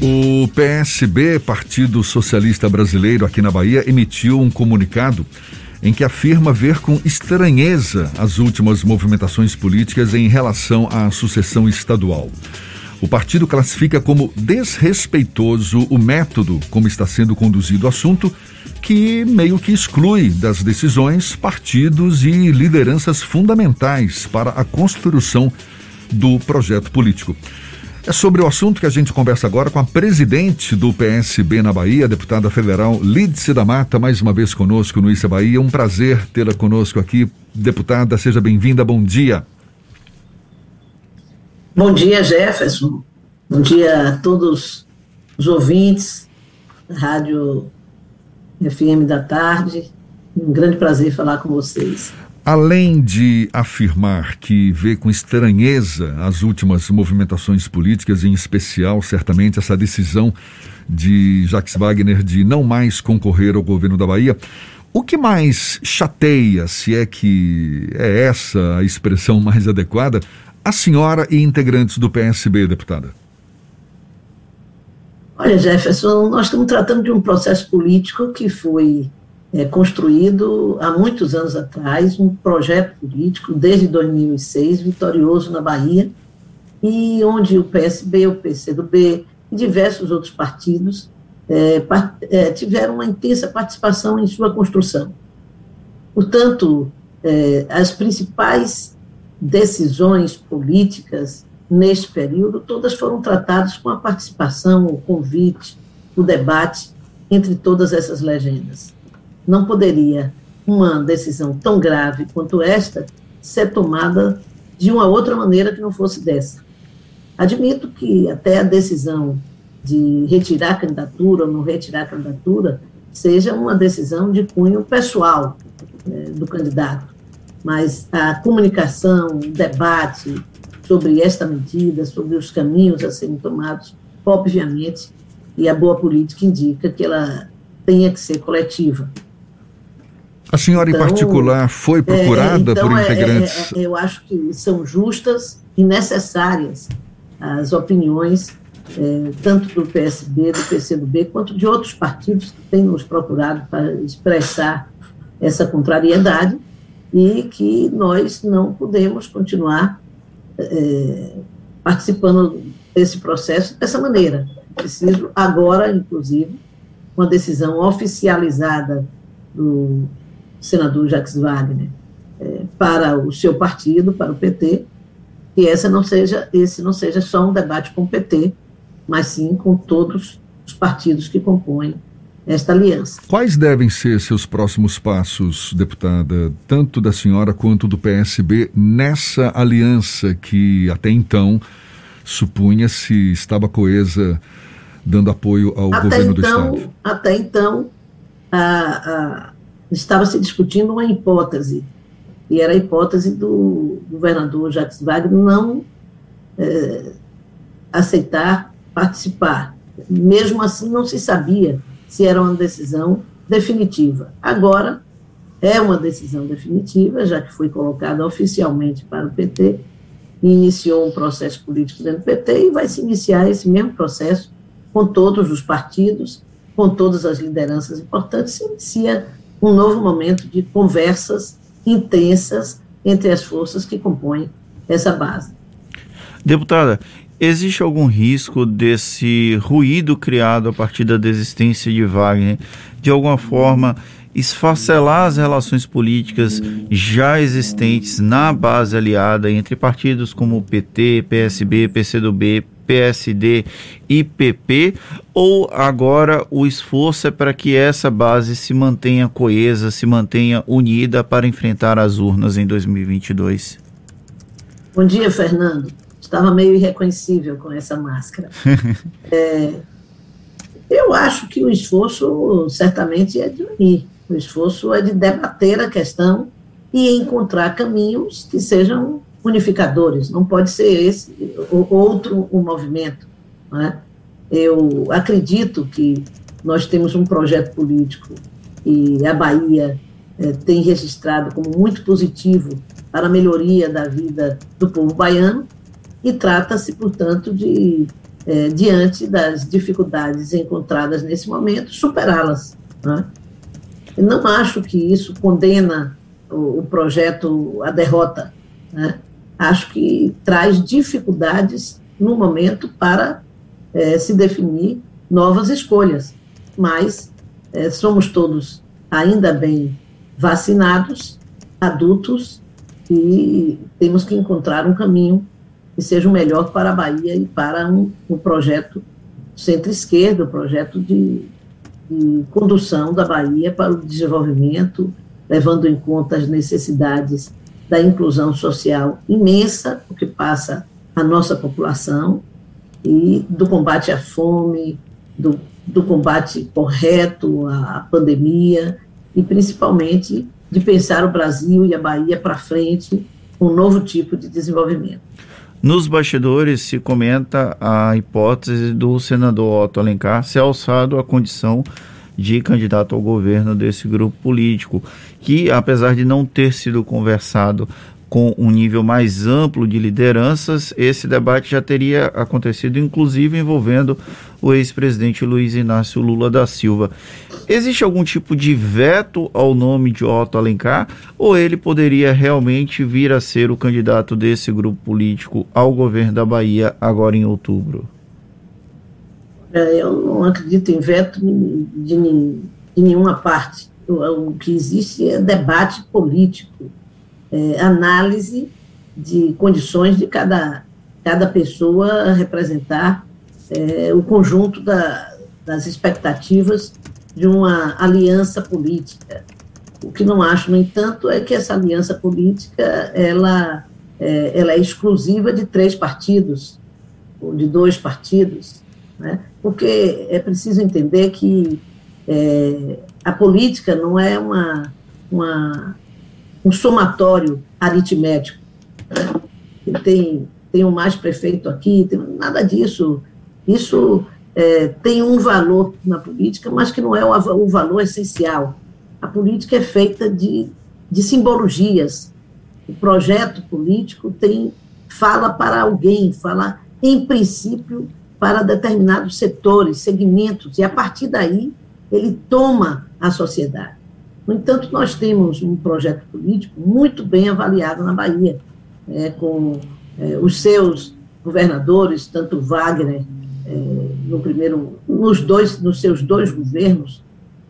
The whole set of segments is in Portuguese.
O PSB, Partido Socialista Brasileiro, aqui na Bahia, emitiu um comunicado em que afirma ver com estranheza as últimas movimentações políticas em relação à sucessão estadual. O partido classifica como desrespeitoso o método como está sendo conduzido o assunto, que meio que exclui das decisões partidos e lideranças fundamentais para a construção do projeto político. É sobre o assunto que a gente conversa agora com a presidente do PSB na Bahia, a deputada federal Lídice da Mata, mais uma vez conosco no Issa Bahia. Um prazer tê-la conosco aqui. Deputada, seja bem-vinda, bom dia. Bom dia, Jefferson. Bom dia a todos os ouvintes da Rádio FM da Tarde. Um grande prazer falar com vocês. Além de afirmar que vê com estranheza as últimas movimentações políticas, em especial, certamente, essa decisão de Jacques Wagner de não mais concorrer ao governo da Bahia, o que mais chateia, se é que é essa a expressão mais adequada, a senhora e integrantes do PSB, deputada? Olha, Jefferson, nós estamos tratando de um processo político que foi é, construído há muitos anos atrás, um projeto político, desde 2006, vitorioso na Bahia, e onde o PSB, o PCdoB e diversos outros partidos é, é, tiveram uma intensa participação em sua construção. Portanto, é, as principais decisões políticas neste período, todas foram tratadas com a participação, o convite, o debate entre todas essas legendas não poderia uma decisão tão grave quanto esta ser tomada de uma outra maneira que não fosse dessa. Admito que até a decisão de retirar a candidatura ou não retirar a candidatura seja uma decisão de cunho pessoal é, do candidato, mas a comunicação, o debate sobre esta medida, sobre os caminhos a serem tomados, obviamente, e a boa política indica que ela tenha que ser coletiva. A senhora, então, em particular, foi procurada é, então, por é, integrantes? É, é, eu acho que são justas e necessárias as opiniões, é, tanto do PSB, do PCdoB, quanto de outros partidos que têm nos procurado para expressar essa contrariedade e que nós não podemos continuar é, participando desse processo dessa maneira. Preciso agora, inclusive, uma decisão oficializada do senador Jacques Wagner é, para o seu partido, para o PT, que essa não seja, esse não seja só um debate com o PT, mas sim com todos os partidos que compõem esta aliança. Quais devem ser seus próximos passos, deputada, tanto da senhora quanto do PSB, nessa aliança que até então supunha-se estava coesa, dando apoio ao até governo então, do Estado? Até então, a, a estava se discutindo uma hipótese, e era a hipótese do governador Jacques Wagner não é, aceitar participar. Mesmo assim, não se sabia se era uma decisão definitiva. Agora, é uma decisão definitiva, já que foi colocada oficialmente para o PT, iniciou um processo político dentro do PT e vai se iniciar esse mesmo processo com todos os partidos, com todas as lideranças importantes, se inicia um novo momento de conversas intensas entre as forças que compõem essa base. Deputada, existe algum risco desse ruído criado a partir da desistência de Wagner, de alguma forma esfacelar as relações políticas já existentes na base aliada entre partidos como PT, PSB, PCdoB, PSD e PP, ou agora o esforço é para que essa base se mantenha coesa, se mantenha unida para enfrentar as urnas em 2022? Bom dia, Fernando. Estava meio irreconhecível com essa máscara. é, eu acho que o esforço certamente é de unir, o esforço é de debater a questão e encontrar caminhos que sejam unificadores, não pode ser esse ou outro o movimento. Né? Eu acredito que nós temos um projeto político e a Bahia é, tem registrado como muito positivo para a melhoria da vida do povo baiano e trata-se, portanto, de é, diante das dificuldades encontradas nesse momento, superá-las. Né? Não acho que isso condena o, o projeto à derrota. Né? Acho que traz dificuldades no momento para é, se definir novas escolhas. Mas é, somos todos ainda bem vacinados, adultos, e temos que encontrar um caminho que seja o melhor para a Bahia e para um, um projeto centro-esquerda, um projeto de, de condução da Bahia para o desenvolvimento, levando em conta as necessidades da inclusão social imensa, o que passa a nossa população, e do combate à fome, do, do combate correto à pandemia, e principalmente de pensar o Brasil e a Bahia para frente um novo tipo de desenvolvimento. Nos bastidores se comenta a hipótese do senador Otto Alencar ser alçado à condição de candidato ao governo desse grupo político, que apesar de não ter sido conversado com um nível mais amplo de lideranças, esse debate já teria acontecido, inclusive envolvendo o ex-presidente Luiz Inácio Lula da Silva. Existe algum tipo de veto ao nome de Otto Alencar ou ele poderia realmente vir a ser o candidato desse grupo político ao governo da Bahia agora em outubro? Eu não acredito em veto de, de nenhuma parte. O que existe é debate político é, análise de condições de cada, cada pessoa representar é, o conjunto da, das expectativas de uma aliança política. O que não acho, no entanto, é que essa aliança política ela, é, ela é exclusiva de três partidos, ou de dois partidos, né? porque é preciso entender que é, a política não é uma, uma um somatório aritmético. Né? Tem, tem um mais prefeito aqui, tem, nada disso. Isso é, tem um valor na política, mas que não é o, o valor essencial. A política é feita de, de simbologias. O projeto político tem fala para alguém, fala, em princípio, para determinados setores, segmentos, e a partir daí ele toma a sociedade. No entanto, nós temos um projeto político muito bem avaliado na Bahia, é, com é, os seus governadores, tanto Wagner, é, no primeiro, nos, dois, nos seus dois governos,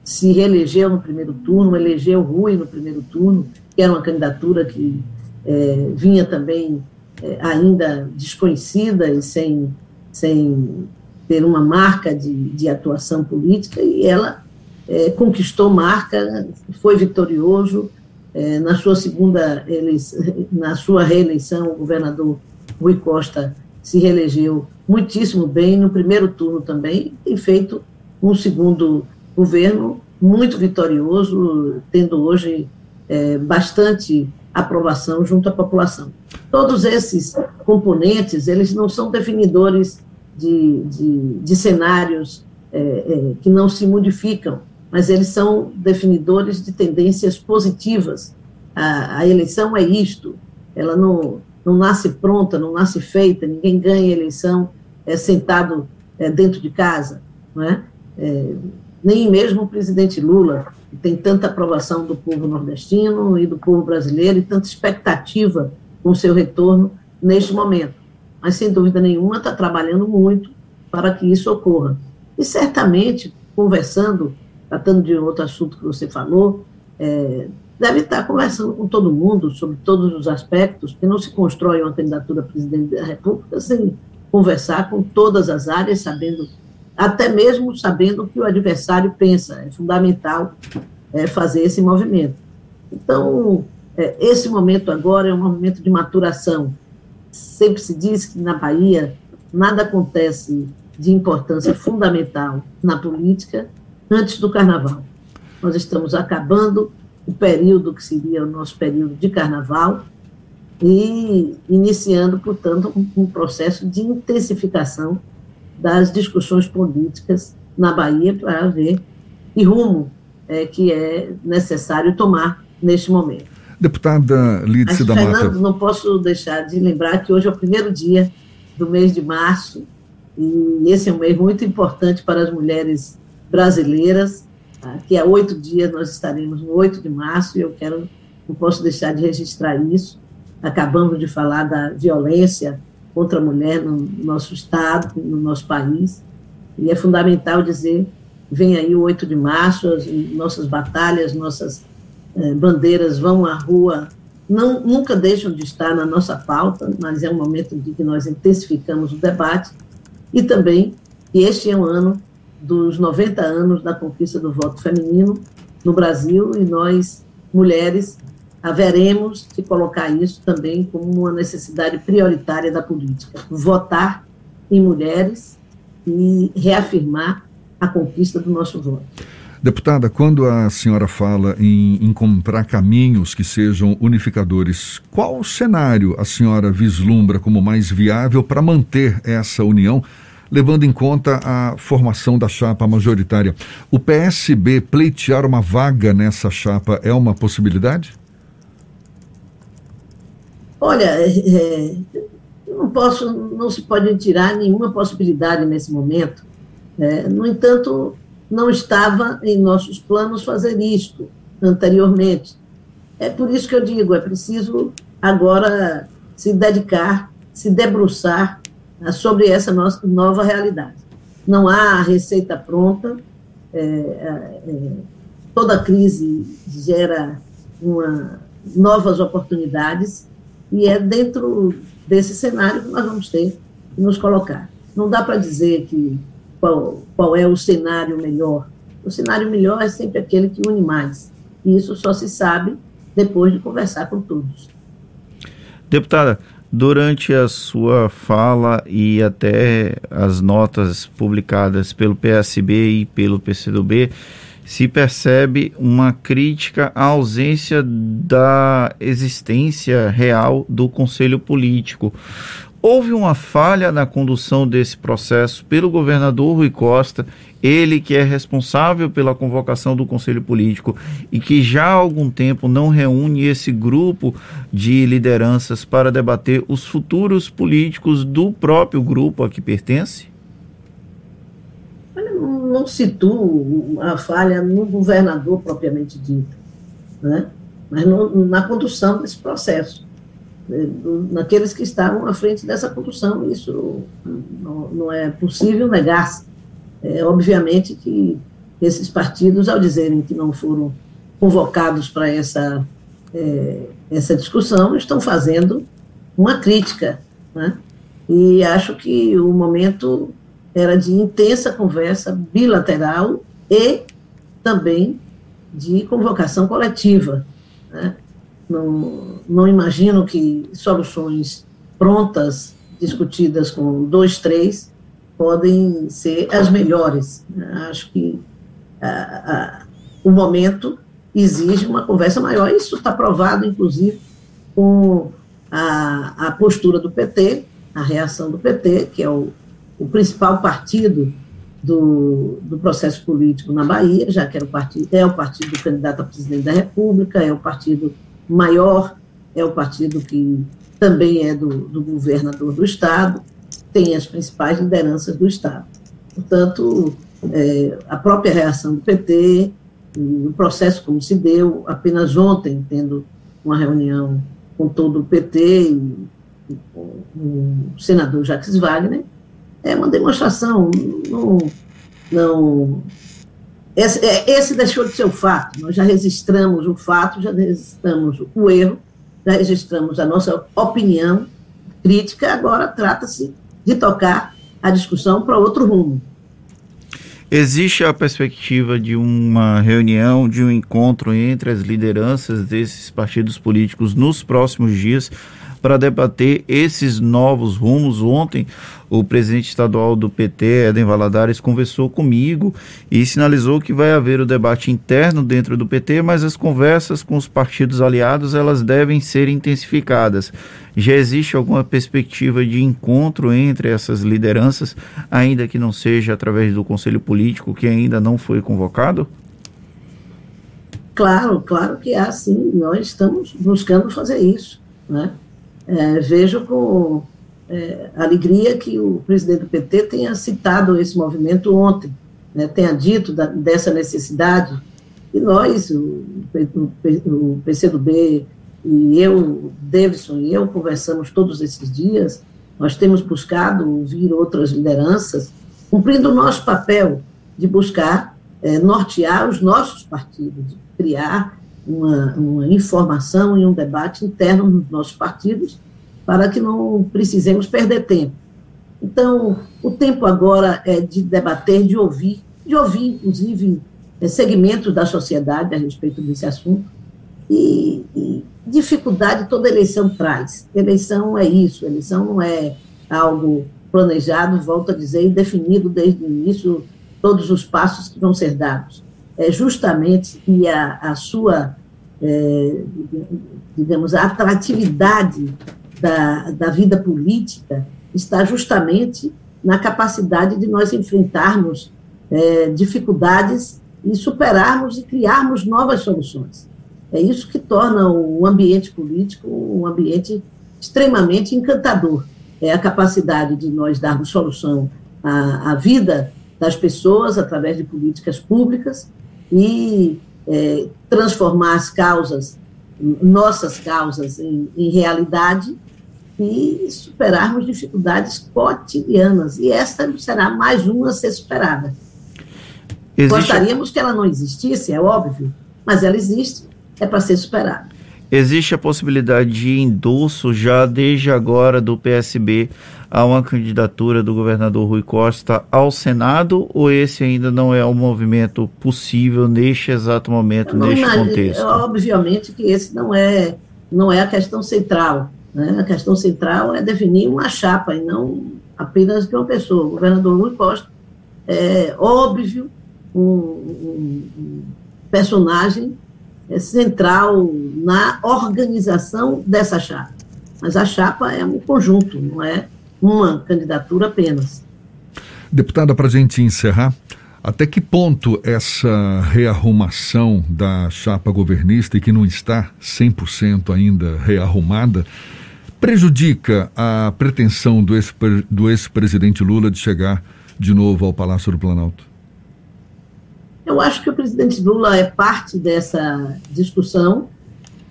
se reelegeu no primeiro turno, elegeu Rui no primeiro turno, que era uma candidatura que é, vinha também é, ainda desconhecida e sem, sem ter uma marca de, de atuação política, e ela é, conquistou marca, foi vitorioso. É, na sua segunda eleição, na sua reeleição, o governador Rui Costa se reelegeu muitíssimo bem no primeiro turno também, tem feito um segundo governo muito vitorioso, tendo hoje é, bastante aprovação junto à população. Todos esses componentes, eles não são definidores de, de, de cenários é, é, que não se modificam, mas eles são definidores de tendências positivas. A, a eleição é isto, ela não, não nasce pronta, não nasce feita, ninguém ganha eleição é, sentado é, dentro de casa, não é? é? nem mesmo o presidente Lula, que tem tanta aprovação do povo nordestino e do povo brasileiro e tanta expectativa com seu retorno neste momento. Mas, sem dúvida nenhuma, está trabalhando muito para que isso ocorra. E certamente, conversando tratando de outro assunto que você falou, é, deve estar conversando com todo mundo sobre todos os aspectos, que não se constrói uma candidatura a presidente da República sem conversar com todas as áreas, sabendo, até mesmo sabendo o que o adversário pensa. É fundamental é, fazer esse movimento. Então, é, esse momento agora é um momento de maturação. Sempre se diz que na Bahia nada acontece de importância fundamental na política antes do carnaval. Nós estamos acabando o período que seria o nosso período de carnaval e iniciando, portanto, um, processo de intensificação das discussões políticas na Bahia para ver que rumo é, que é necessário tomar neste momento. Deputada Lídice da Mata. Fernando, não posso deixar de lembrar que hoje é o primeiro dia do mês de março E esse é um mês muito importante para as mulheres brasileiras. Daqui a oito dias nós estaremos no 8 de março e eu quero, não posso deixar de registrar isso. Acabamos de falar da violência contra a mulher no nosso estado, no nosso país, e é fundamental dizer, vem aí o 8 de março, as nossas batalhas, nossas eh, bandeiras vão à rua, não, nunca deixam de estar na nossa pauta, mas é um momento de que nós intensificamos o debate, e também que este é um ano dos 90 anos da conquista do voto feminino no Brasil, e nós, mulheres, haveremos de colocar isso também como uma necessidade prioritária da política. Votar em mulheres e reafirmar a conquista do nosso voto. Deputada, quando a senhora fala em encontrar caminhos que sejam unificadores, qual cenário a senhora vislumbra como mais viável para manter essa união, levando em conta a formação da chapa majoritária? O PSB pleitear uma vaga nessa chapa é uma possibilidade? Olha, é, é não posso, não se pode tirar nenhuma possibilidade nesse momento. É, no entanto, não estava em nossos planos fazer isto anteriormente. É por isso que eu digo, é preciso agora se dedicar, se debruçar sobre essa nossa nova realidade. Não há receita pronta, é, é, toda crise gera uma, novas oportunidades e é dentro desse cenário que nós vamos ter que nos colocar. Não dá para dizer que qual, qual é o cenário melhor. O cenário melhor é sempre aquele que une mais. E isso só se sabe depois de conversar com todos. Deputada, durante a sua fala e até as notas publicadas pelo PSB e pelo PCdoB, se percebe uma crítica à ausência da existência real do Conselho Político. Houve uma falha na condução desse processo pelo governador Rui Costa, ele que é responsável pela convocação do Conselho Político e que já há algum tempo não reúne esse grupo de lideranças para debater os futuros políticos do próprio grupo a que pertence? não situo a falha no governador propriamente dito, né? mas no, na condução desse processo? Naqueles que estavam à frente dessa condução. Isso não, não é possível negar-se. É, obviamente que esses partidos, ao dizerem que não foram convocados para essa, é, essa discussão, estão fazendo uma crítica. Né? E acho que o momento era de intensa conversa bilateral e também de convocação coletiva. Né? Não, não imagino que soluções prontas, discutidas com dois, três, podem ser as melhores. Acho que o momento exige uma conversa maior. Isso está provado, inclusive, com a, a postura do PT, a reação do PT, que é o o principal partido do, do processo político na Bahia, já que era o partido, é o partido do candidato a presidente da República, é o partido maior, é o partido que também é do, do governador do Estado, tem as principais lideranças do Estado. Portanto, é, a própria reação do PT, o processo como se deu, apenas ontem, tendo uma reunião com todo o PT e, e com o senador Jacques Wagner, é uma demonstração, não, não esse, é, esse deixou de ser o fato, nós já registramos o fato, já registramos o erro, já registramos a nossa opinião crítica, agora trata-se de tocar a discussão para outro rumo. Existe a perspectiva de uma reunião, de um encontro entre as lideranças desses partidos políticos nos próximos dias para debater esses novos rumos. Ontem, o presidente estadual do PT, Eden Valadares, conversou comigo e sinalizou que vai haver o debate interno dentro do PT, mas as conversas com os partidos aliados elas devem ser intensificadas. Já existe alguma perspectiva de encontro entre essas lideranças, ainda que não seja através do Conselho Político, que ainda não foi convocado? Claro, claro que há sim. Nós estamos buscando fazer isso. Né? É, vejo com é, alegria que o presidente do PT tenha citado esse movimento ontem, né, tenha dito da, dessa necessidade, e nós, o, o, PCdoB e eu, Davidson e eu, conversamos todos esses dias, nós temos buscado ouvir outras lideranças, cumprindo o nosso papel de buscar é, nortear os nossos partidos, de criar uma, uma informação e um debate interno nos nossos partidos, para que não precisemos perder tempo. Então, o tempo agora é de debater, de ouvir, de ouvir, inclusive, é, segmentos da sociedade a respeito desse assunto. E, e, dificuldade toda eleição traz. Eleição é isso, eleição não é algo planejado, volto a dizer, e definido desde o início todos os passos que vão ser dados. É justamente e a, a sua, é, digamos, a atratividade da, da vida política está justamente na capacidade de nós enfrentarmos é, dificuldades e superarmos e criarmos novas soluções. É isso que torna o ambiente político um ambiente extremamente encantador. É a capacidade de nós darmos solução à, à vida das pessoas através de políticas públicas e é, transformar as causas, nossas causas, em, em realidade e superarmos dificuldades cotidianas. E essa será mais uma a ser superada. Existe... Gostaríamos que ela não existisse, é óbvio, mas ela existe, é para ser superada. Existe a possibilidade de endosso já desde agora do PSB a uma candidatura do governador Rui Costa ao Senado ou esse ainda não é um movimento possível neste exato momento, não, neste contexto? Obviamente que esse não é, não é a questão central. Né? A questão central é definir uma chapa e não apenas de uma pessoa. O governador Rui Costa é óbvio um, um, personagem é central na organização dessa chapa. Mas a chapa é um conjunto, não é uma candidatura apenas. Deputada, para a gente encerrar, até que ponto essa rearrumação da chapa governista, e que não está 100% ainda rearrumada, prejudica a pretensão do ex-presidente Lula de chegar de novo ao Palácio do Planalto? Eu acho que o presidente Lula é parte dessa discussão.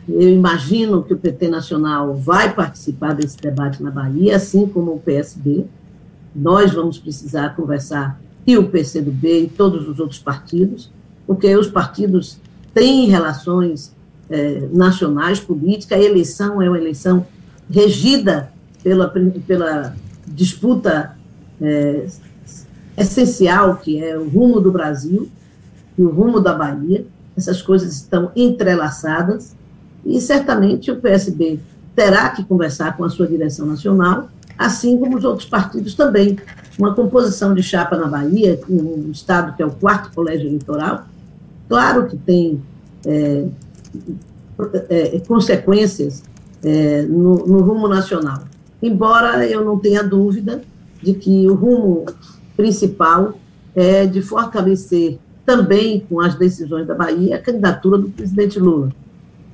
Eu imagino que o PT Nacional vai participar desse debate na Bahia, assim como o PSB. Nós vamos precisar conversar, e o PCdoB e todos os outros partidos, porque os partidos têm relações eh, nacionais, política, a eleição é uma eleição regida pela, pela disputa é, essencial, que é o rumo do Brasil e o rumo da Bahia. Essas coisas estão entrelaçadas e certamente o PSB terá que conversar com a sua direção nacional, assim como os outros partidos também. Uma composição de chapa na Bahia, um estado que é o quarto colégio eleitoral, claro que tem é, é, consequências é, no, no rumo nacional. Embora eu não tenha dúvida de que o rumo principal é de fortalecer também com as decisões da Bahia a candidatura do presidente Lula.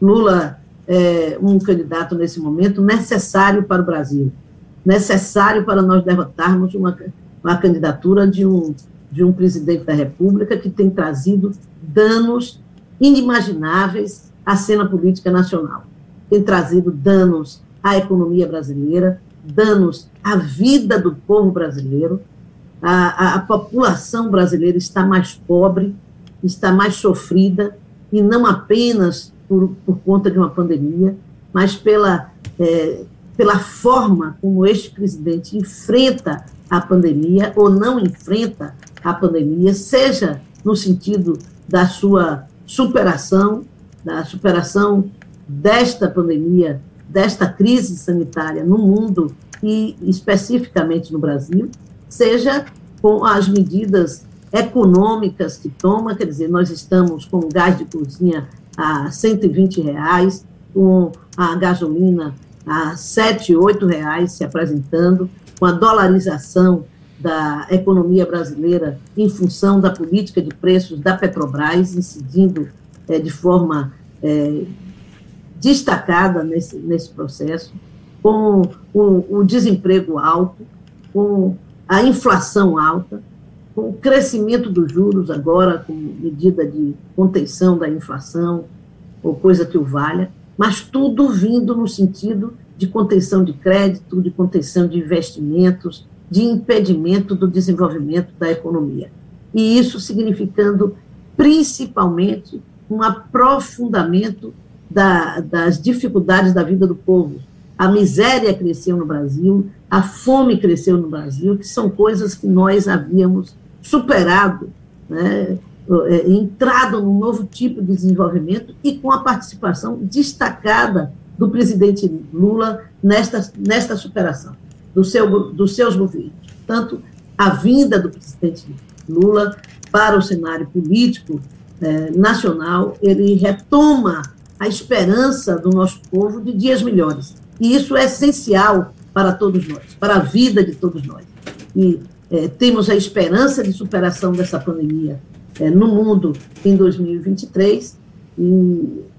Lula é um candidato nesse momento necessário para o Brasil, necessário para nós derrotarmos uma, uma candidatura de um, de um presidente da República que tem trazido danos inimagináveis à cena política nacional tem trazido danos à economia brasileira, danos à vida do povo brasileiro. A, a, a população brasileira está mais pobre, está mais sofrida, e não apenas por, por conta de uma pandemia, mas pela, é, pela forma como este presidente enfrenta a pandemia ou não enfrenta a pandemia, seja no sentido da sua superação, da superação desta pandemia, desta crise sanitária no mundo e especificamente no Brasil, seja com as medidas econômicas que toma, quer dizer, nós estamos com o gás de cozinha a 120 reais, com a gasolina a 7, 8 reais se apresentando, com a dolarização da economia brasileira em função da política de preços da Petrobras, incidindo é, de forma é, destacada nesse, nesse processo. com o, o desemprego alto, com a inflação alta, com o crescimento dos juros agora, com medida de contenção da inflação, ou coisa que o valha, mas tudo vindo no sentido de contenção de crédito, de contenção de investimentos, de impedimento do desenvolvimento da economia. E isso significando principalmente um aprofundamento da, das dificuldades da vida do povo. A miséria cresceu no Brasil, a fome cresceu no Brasil, que são coisas que nós havíamos superado, né, é, entrado num novo tipo de desenvolvimento e com a participação destacada do presidente Lula nesta, nesta superação do seu, dos seus governos. Tanto a vinda do presidente Lula para o cenário político eh, nacional, ele retoma a esperança do nosso povo de dias melhores. E isso é essencial para todos nós, para a vida de todos nós. E eh, temos a esperança de superação dessa pandemia eh, no mundo em 2023 e,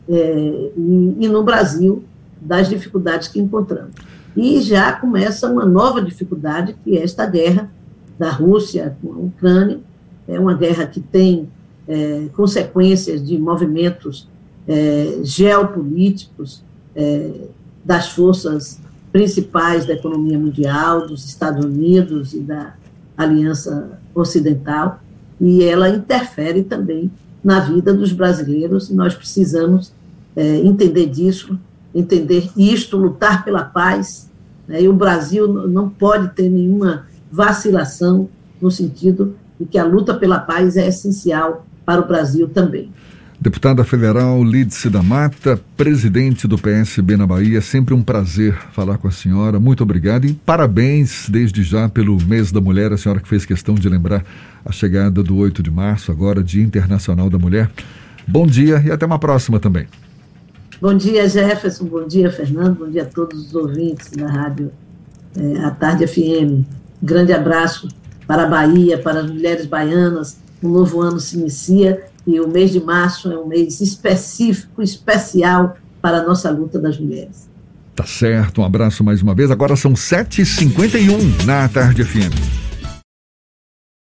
e, e no Brasil das dificuldades que encontramos. E já começa uma nova dificuldade, que é esta guerra da Rússia com a Ucrânia. É uma guerra que tem é, consequências de movimentos é, geopolíticos é, das forças principais da economia mundial, dos Estados Unidos e da Aliança Ocidental, e ela interfere também na vida dos brasileiros, nós precisamos é, entender disso entender isto, lutar pela paz. Né? E o Brasil não pode ter nenhuma vacilação no sentido de que a luta pela paz é essencial para o Brasil também. Deputada federal Lídice da Mata, presidente do PSB na Bahia, sempre um prazer falar com a senhora. Muito obrigado e parabéns desde já pelo mês da mulher. A senhora que fez questão de lembrar a chegada do 8 de março, agora Dia Internacional da Mulher. Bom dia e até uma próxima também. Bom dia, Jefferson. Bom dia, Fernando. Bom dia a todos os ouvintes da Rádio é, A Tarde FM. Grande abraço para a Bahia, para as mulheres baianas. Um novo ano se inicia e o mês de março é um mês específico, especial para a nossa luta das mulheres. Tá certo, um abraço mais uma vez. Agora são 7h51 na Tarde FM.